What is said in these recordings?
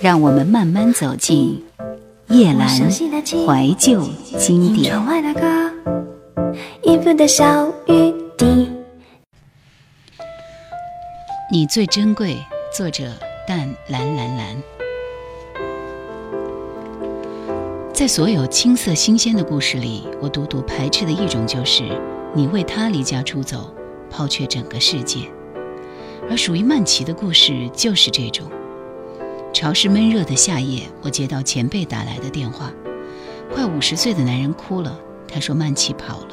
让我们慢慢走进叶阑怀旧经典。你最珍贵，作者：淡蓝蓝蓝。在所有青涩新鲜的故事里，我独独排斥的一种就是你为他离家出走，抛却整个世界。而属于曼奇的故事就是这种。潮湿闷热的夏夜，我接到前辈打来的电话，快五十岁的男人哭了。他说曼奇跑了。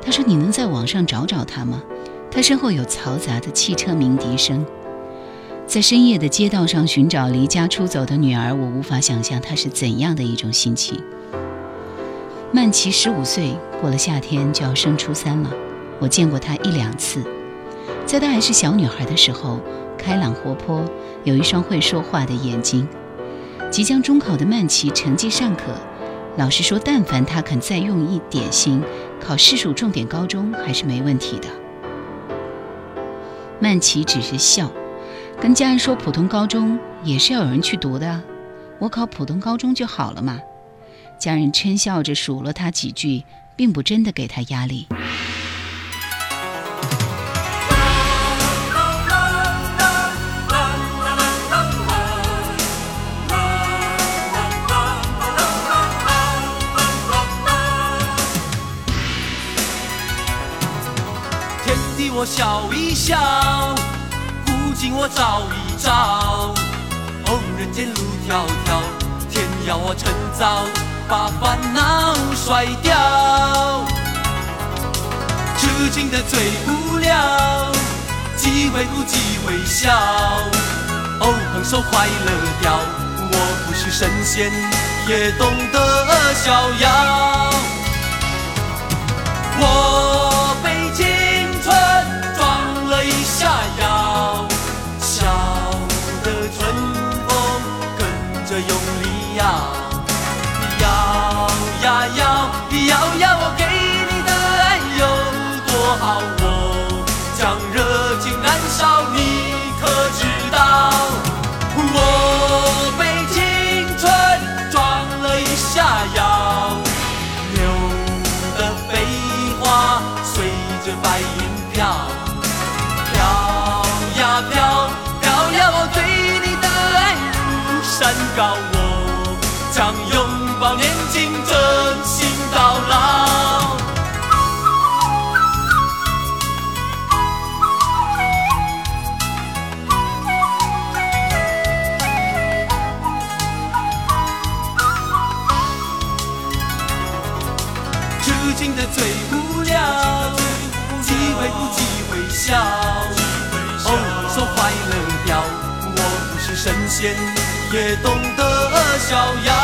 他说你能在网上找找他吗？他身后有嘈杂的汽车鸣笛声。在深夜的街道上寻找离家出走的女儿，我无法想象她是怎样的一种心情。曼奇十五岁，过了夏天就要升初三了。我见过她一两次，在她还是小女孩的时候，开朗活泼，有一双会说话的眼睛。即将中考的曼奇成绩尚可，老师说，但凡她肯再用一点心，考市属重点高中还是没问题的。曼奇只是笑。跟家人说普通高中也是要有人去读的，我考普通高中就好了嘛。家人嗔笑着数落他几句，并不真的给他压力。笑一笑。古今我照一照，哦，人间路迢迢，天要我趁早把烦恼甩掉。痴情的最无聊，既会哭，既会笑，哦，放手快乐掉。我不是神仙，也懂得逍遥。我抱年轻，真心到老。痴情的最无聊，机会不机会笑，哦，说快乐掉。我不是神仙，也懂得逍遥。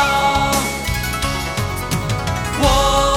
我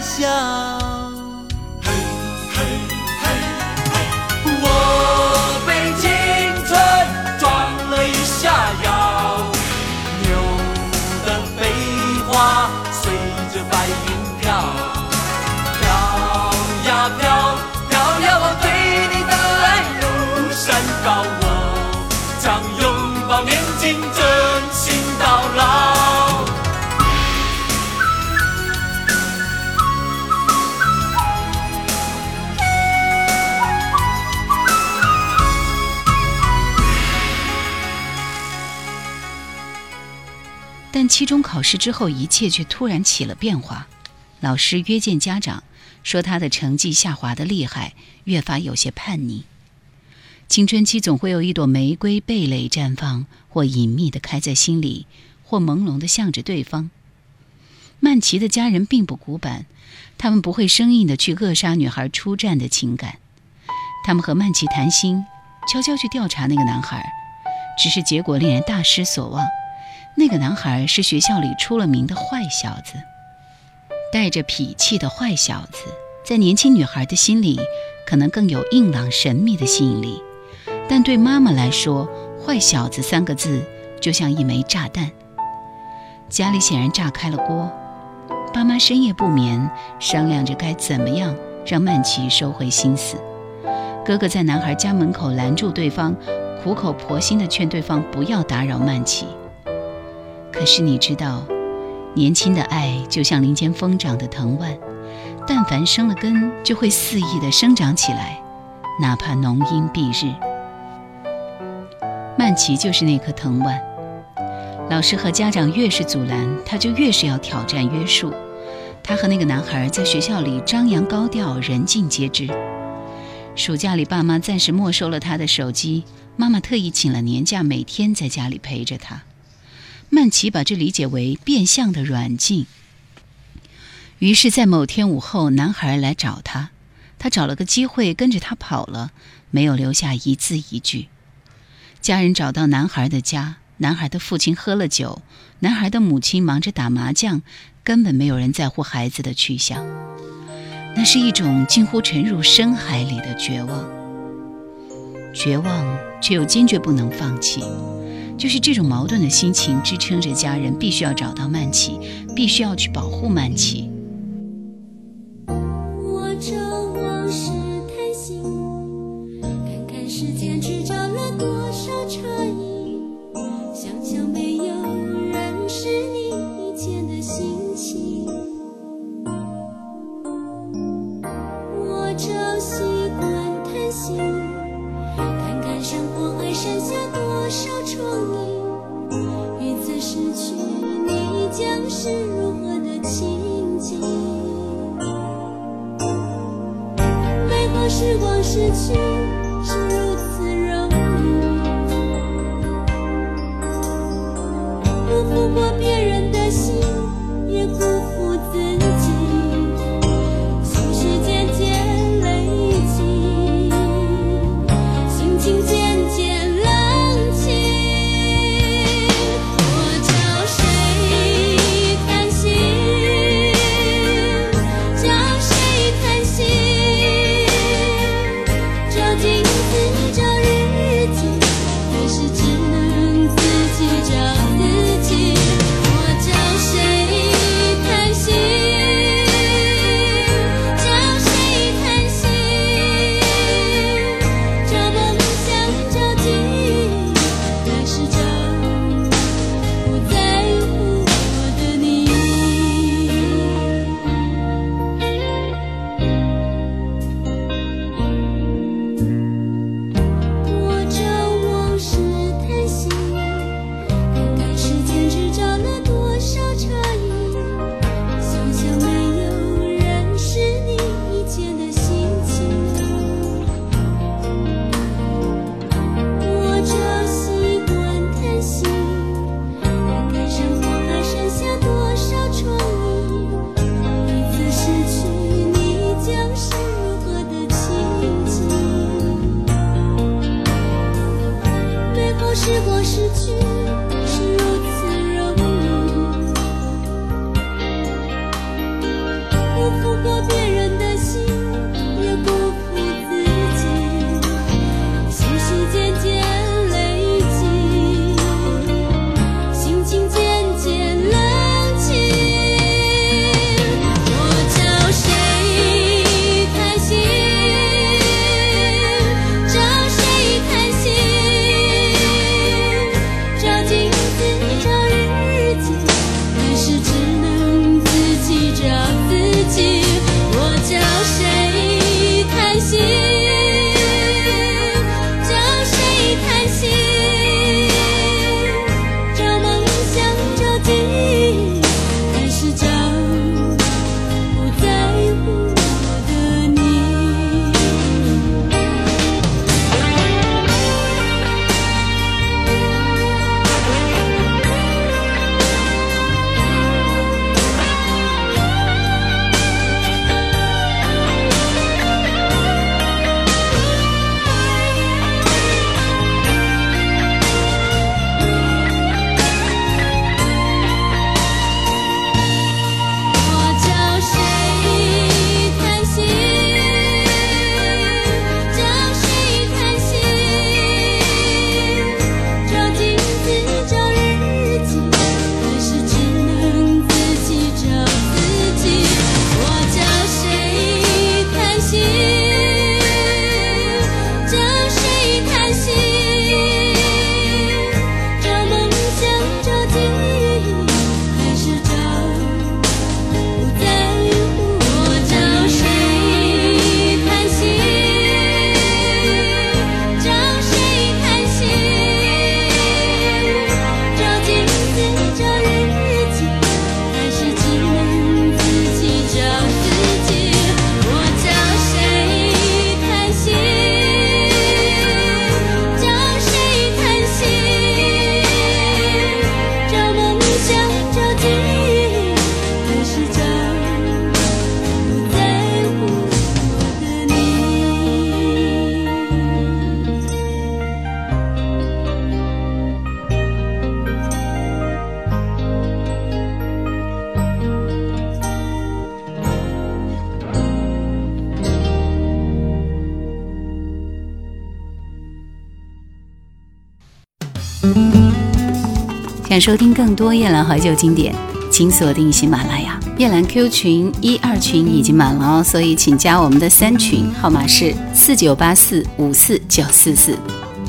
笑但期中考试之后，一切却突然起了变化。老师约见家长，说他的成绩下滑的厉害，越发有些叛逆。青春期总会有一朵玫瑰蓓蕾绽放，或隐秘的开在心里，或朦胧的向着对方。曼奇的家人并不古板，他们不会生硬的去扼杀女孩出战的情感。他们和曼奇谈心，悄悄去调查那个男孩，只是结果令人大失所望。那个男孩是学校里出了名的坏小子，带着痞气的坏小子，在年轻女孩的心里，可能更有硬朗神秘的吸引力。但对妈妈来说，“坏小子”三个字就像一枚炸弹。家里显然炸开了锅，爸妈深夜不眠，商量着该怎么样让曼奇收回心思。哥哥在男孩家门口拦住对方，苦口婆心地劝对方不要打扰曼奇。可是你知道，年轻的爱就像林间疯长的藤蔓，但凡生了根，就会肆意地生长起来，哪怕浓荫蔽日。曼奇就是那棵藤蔓，老师和家长越是阻拦，他就越是要挑战约束。他和那个男孩在学校里张扬高调，人尽皆知。暑假里，爸妈暂时没收了他的手机，妈妈特意请了年假，每天在家里陪着他。曼奇把这理解为变相的软禁。于是，在某天午后，男孩来找他，他找了个机会跟着他跑了，没有留下一字一句。家人找到男孩的家，男孩的父亲喝了酒，男孩的母亲忙着打麻将，根本没有人在乎孩子的去向。那是一种近乎沉入深海里的绝望，绝望却又坚决不能放弃，就是这种矛盾的心情支撑着家人必须要找到曼奇，必须要去保护曼奇。失去。想收听更多夜兰怀旧经典，请锁定喜马拉雅。夜兰 Q 群一二群已经满了哦，所以请加我们的三群，号码是四九八四五四九四四。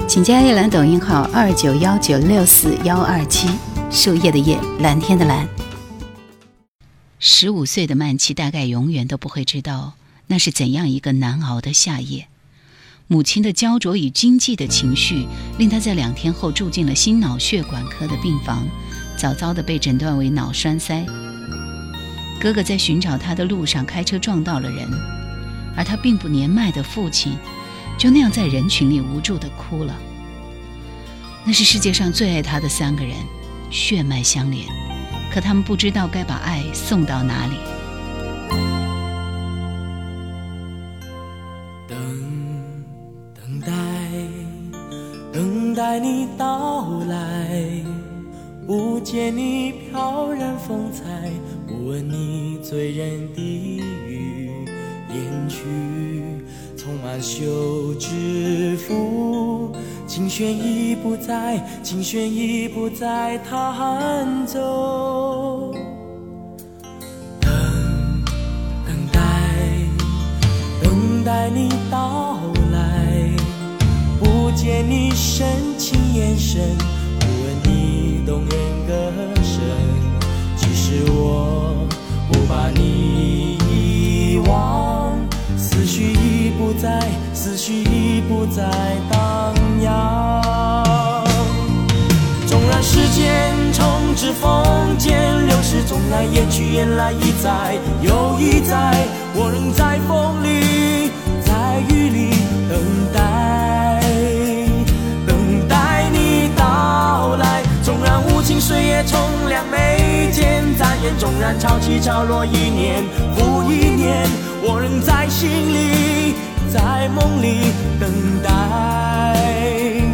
请加夜兰抖音号二九幺九六四幺二七，树叶的叶，蓝天的蓝。十五岁的曼琪大概永远都不会知道，那是怎样一个难熬的夏夜。母亲的焦灼与经济的情绪，令他在两天后住进了心脑血管科的病房，早早的被诊断为脑栓塞。哥哥在寻找他的路上开车撞到了人，而他并不年迈的父亲，就那样在人群里无助的哭了。那是世界上最爱他的三个人，血脉相连，可他们不知道该把爱送到哪里。你到来，不见你飘然风采，不闻你醉人的语言曲，充满休止符，琴弦已不在，琴弦已不在弹奏，等等待，等待你到，见你深情。眼神，不问你动人歌声。即使我不把你遗忘，思绪已不在，思绪已不再荡漾。纵然时间重指缝间流逝，纵然雁去雁来一再又一再，我仍在风里，在雨里等岁月冲凉眉间，残烟纵然潮起潮落，一年复一年，我仍在心里，在梦里等待。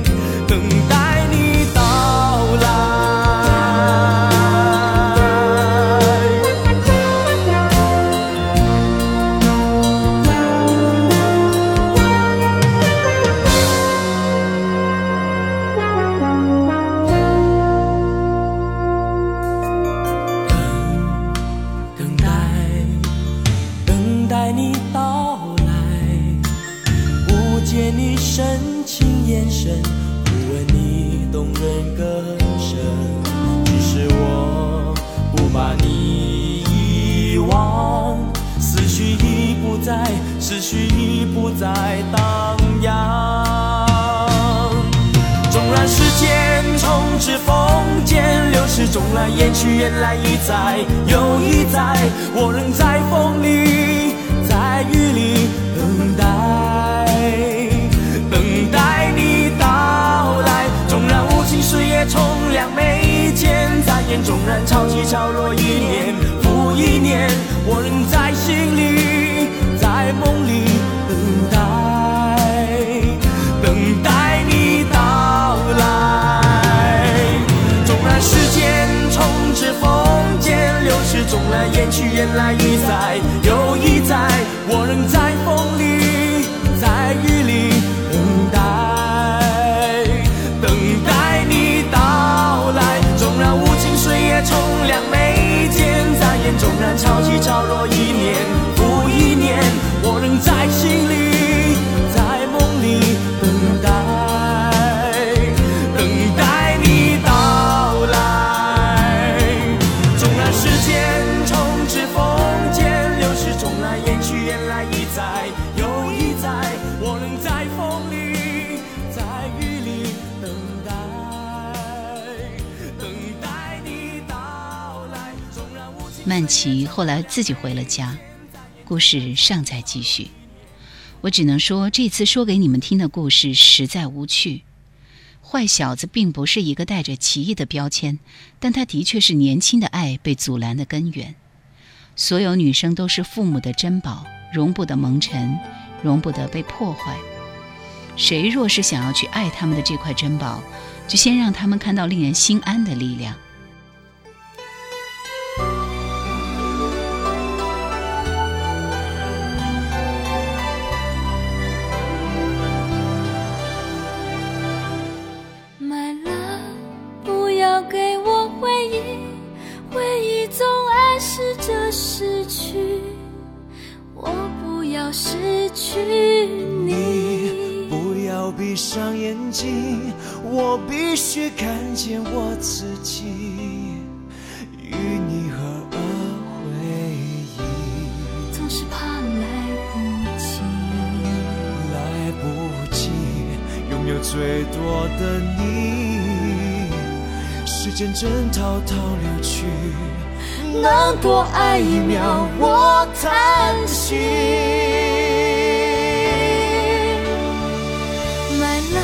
去原来一再又一再，我仍在曼琪后来自己回了家，故事尚在继续。我只能说，这次说给你们听的故事实在无趣。坏小子并不是一个带着奇异的标签，但他的确是年轻的爱被阻拦的根源。所有女生都是父母的珍宝，容不得蒙尘，容不得被破坏。谁若是想要去爱他们的这块珍宝，就先让他们看到令人心安的力量。失去你。不要闭上眼睛，我必须看见我自己与你合而为一。总是怕来不及，来不及拥有最多的你，时间正滔滔流去，能多爱一秒我叹息。来了，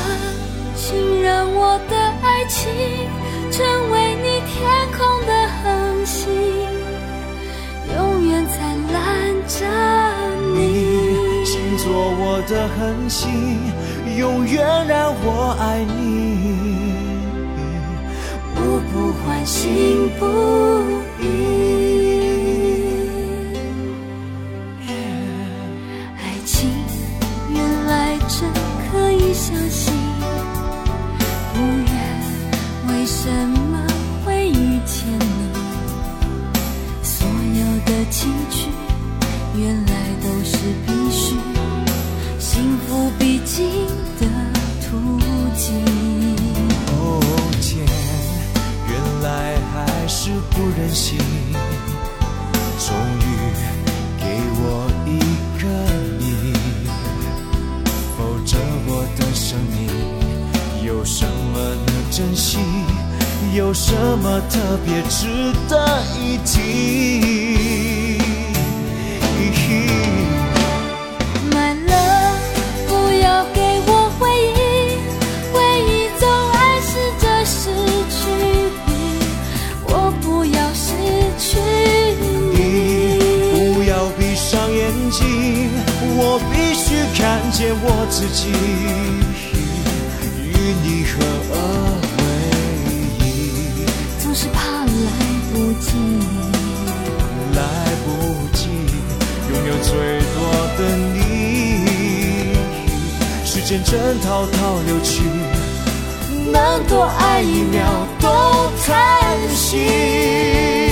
请让我的爱情成为你天空的恒星，永远灿烂着你。请做我的恒星，永远让我爱你，我不换心不移不忍心，终于给我一个你，否则我的生命有什么能珍惜？有什么特别值得一提？见我自己与你合而为一。总是怕来不及，来不及拥有最多的你，时间正滔滔流去，能多爱一秒都叹息。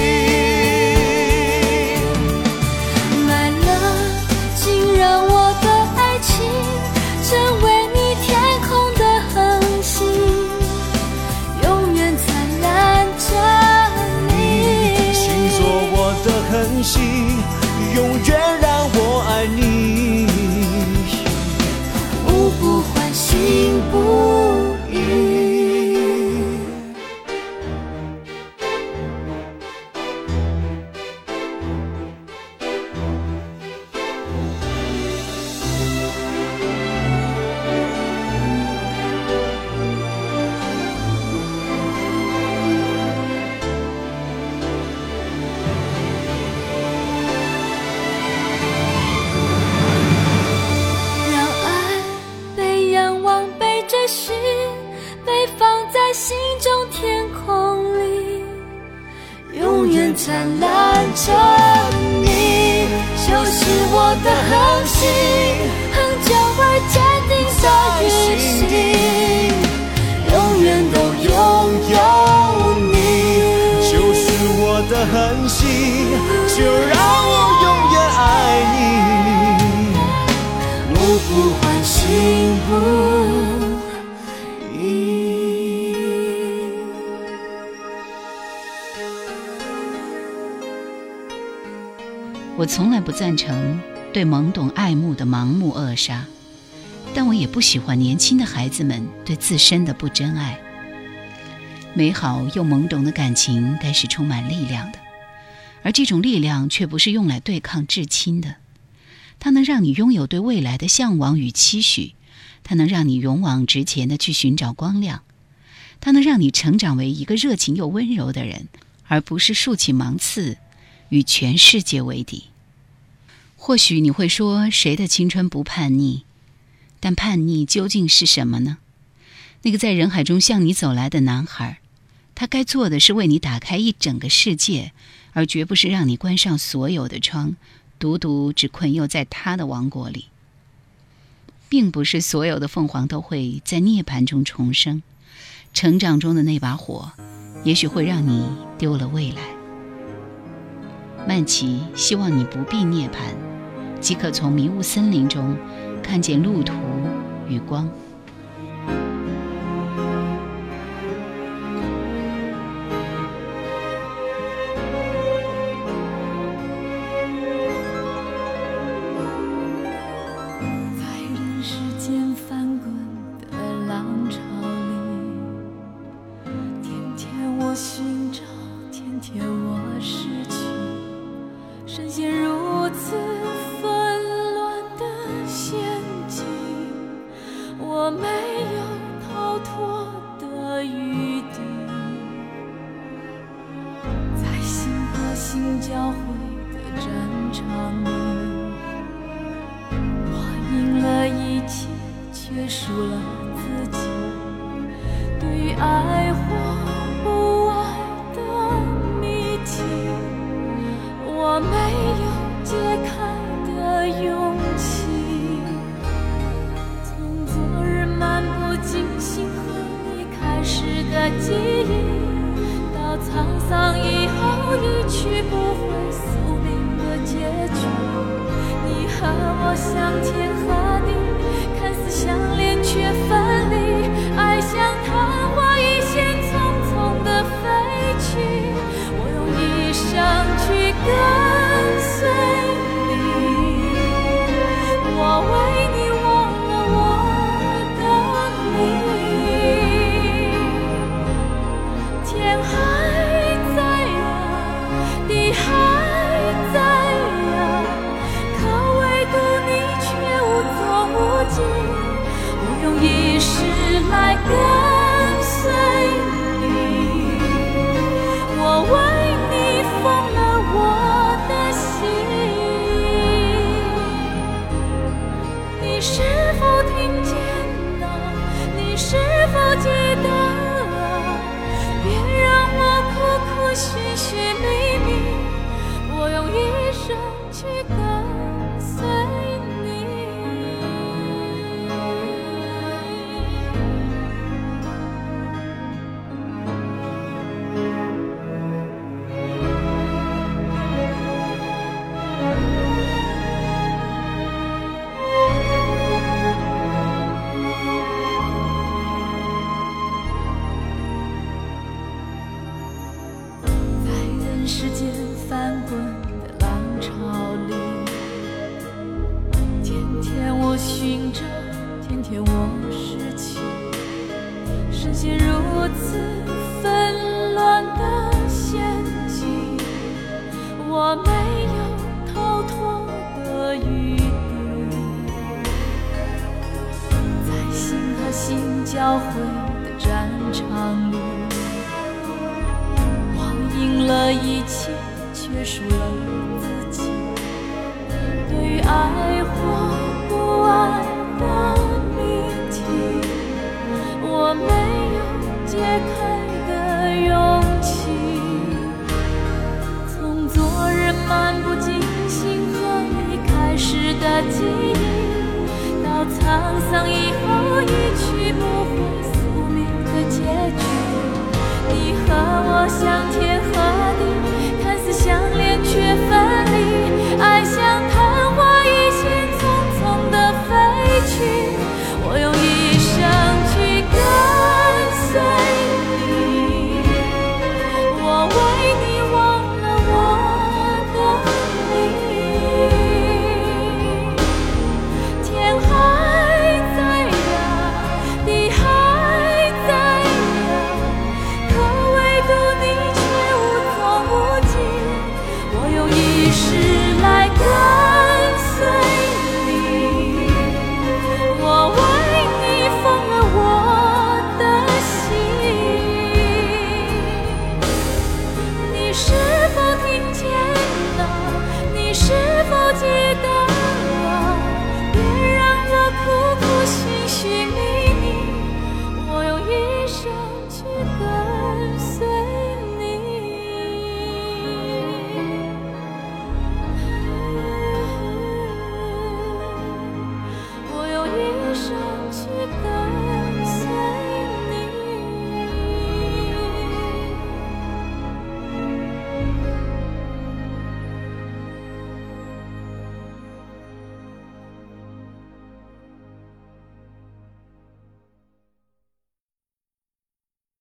灿烂着你，就是我的恒星，恒久而坚定的日行，永远都拥有你。就是我的恒星，就让我永远爱你，无不欢欣不从来不赞成对懵懂爱慕的盲目扼杀，但我也不喜欢年轻的孩子们对自身的不真爱。美好又懵懂的感情该是充满力量的，而这种力量却不是用来对抗至亲的。它能让你拥有对未来的向往与期许，它能让你勇往直前的去寻找光亮，它能让你成长为一个热情又温柔的人，而不是竖起芒刺，与全世界为敌。或许你会说，谁的青春不叛逆？但叛逆究竟是什么呢？那个在人海中向你走来的男孩，他该做的是为你打开一整个世界，而绝不是让你关上所有的窗，独独只困囿在他的王国里。并不是所有的凤凰都会在涅槃中重生，成长中的那把火，也许会让你丢了未来。曼奇希望你不必涅槃，即可从迷雾森林中看见路途与光。记忆到沧桑以后，一去不回宿命的结局。你和我，相贴